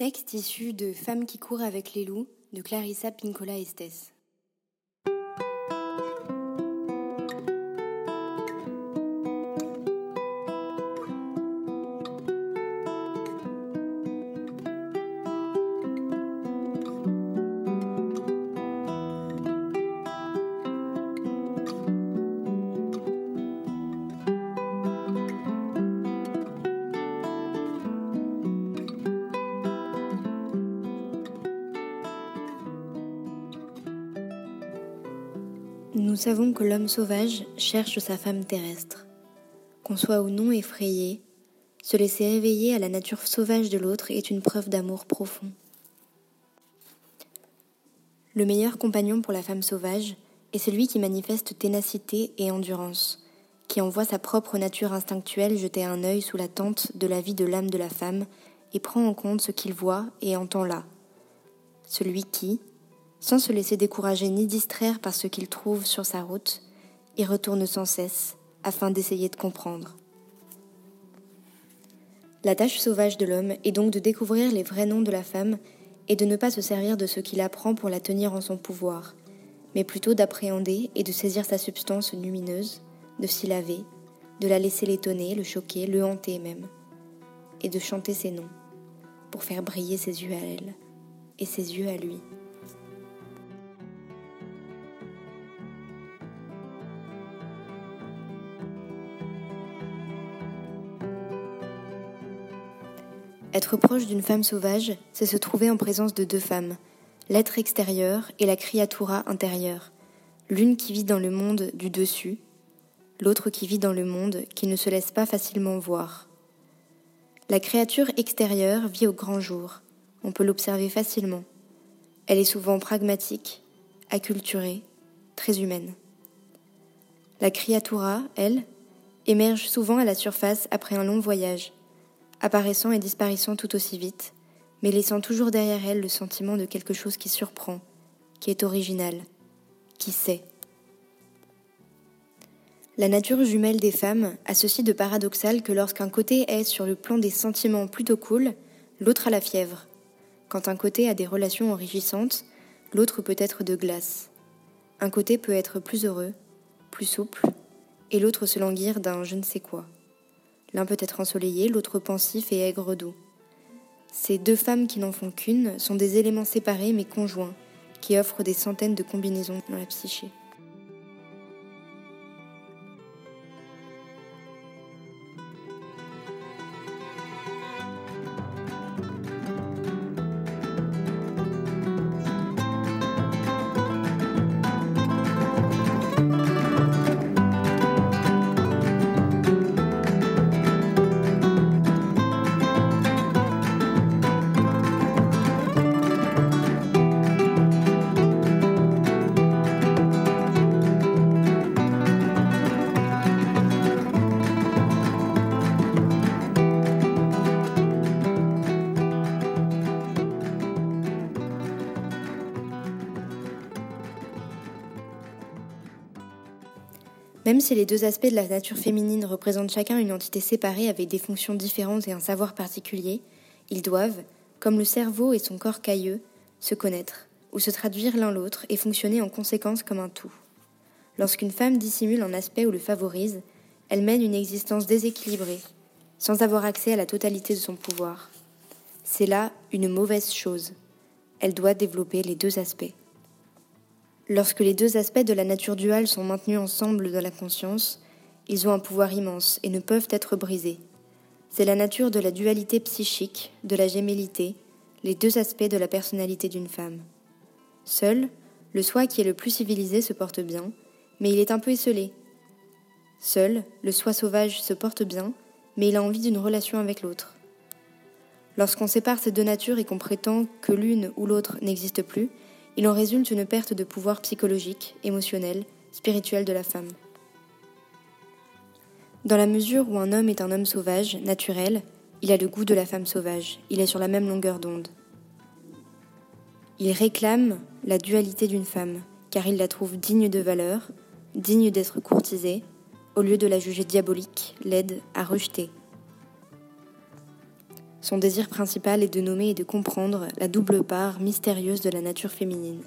Texte issu de Femmes qui courent avec les loups de Clarissa Pincola Estes. Nous savons que l'homme sauvage cherche sa femme terrestre. Qu'on soit ou non effrayé, se laisser éveiller à la nature sauvage de l'autre est une preuve d'amour profond. Le meilleur compagnon pour la femme sauvage est celui qui manifeste ténacité et endurance, qui envoie sa propre nature instinctuelle jeter un œil sous la tente de la vie de l'âme de la femme et prend en compte ce qu'il voit et entend là. Celui qui, sans se laisser décourager ni distraire par ce qu'il trouve sur sa route, y retourne sans cesse afin d'essayer de comprendre. La tâche sauvage de l'homme est donc de découvrir les vrais noms de la femme et de ne pas se servir de ce qu'il apprend pour la tenir en son pouvoir, mais plutôt d'appréhender et de saisir sa substance lumineuse, de s'y laver, de la laisser l'étonner, le choquer, le hanter même, et de chanter ses noms, pour faire briller ses yeux à elle et ses yeux à lui. Être proche d'une femme sauvage, c'est se trouver en présence de deux femmes, l'être extérieur et la criatura intérieure, l'une qui vit dans le monde du dessus, l'autre qui vit dans le monde qui ne se laisse pas facilement voir. La créature extérieure vit au grand jour, on peut l'observer facilement. Elle est souvent pragmatique, acculturée, très humaine. La criatura, elle, émerge souvent à la surface après un long voyage apparaissant et disparaissant tout aussi vite, mais laissant toujours derrière elle le sentiment de quelque chose qui surprend, qui est original, qui sait. La nature jumelle des femmes a ceci de paradoxal que lorsqu'un côté est sur le plan des sentiments plutôt cool, l'autre a la fièvre. Quand un côté a des relations enrichissantes, l'autre peut être de glace. Un côté peut être plus heureux, plus souple, et l'autre se languir d'un je ne sais quoi. L'un peut être ensoleillé, l'autre pensif et aigre doux. Ces deux femmes qui n'en font qu'une sont des éléments séparés mais conjoints, qui offrent des centaines de combinaisons dans la psyché. Même si les deux aspects de la nature féminine représentent chacun une entité séparée avec des fonctions différentes et un savoir particulier, ils doivent, comme le cerveau et son corps cailleux, se connaître, ou se traduire l'un l'autre et fonctionner en conséquence comme un tout. Lorsqu'une femme dissimule un aspect ou le favorise, elle mène une existence déséquilibrée, sans avoir accès à la totalité de son pouvoir. C'est là une mauvaise chose. Elle doit développer les deux aspects. Lorsque les deux aspects de la nature duale sont maintenus ensemble dans la conscience, ils ont un pouvoir immense et ne peuvent être brisés. C'est la nature de la dualité psychique, de la gémellité, les deux aspects de la personnalité d'une femme. Seul, le soi qui est le plus civilisé se porte bien, mais il est un peu esselé. Seul, le soi sauvage se porte bien, mais il a envie d'une relation avec l'autre. Lorsqu'on sépare ces deux natures et qu'on prétend que l'une ou l'autre n'existe plus, il en résulte une perte de pouvoir psychologique, émotionnel, spirituel de la femme. Dans la mesure où un homme est un homme sauvage, naturel, il a le goût de la femme sauvage, il est sur la même longueur d'onde. Il réclame la dualité d'une femme, car il la trouve digne de valeur, digne d'être courtisée, au lieu de la juger diabolique, laide, à rejeter. Son désir principal est de nommer et de comprendre la double part mystérieuse de la nature féminine.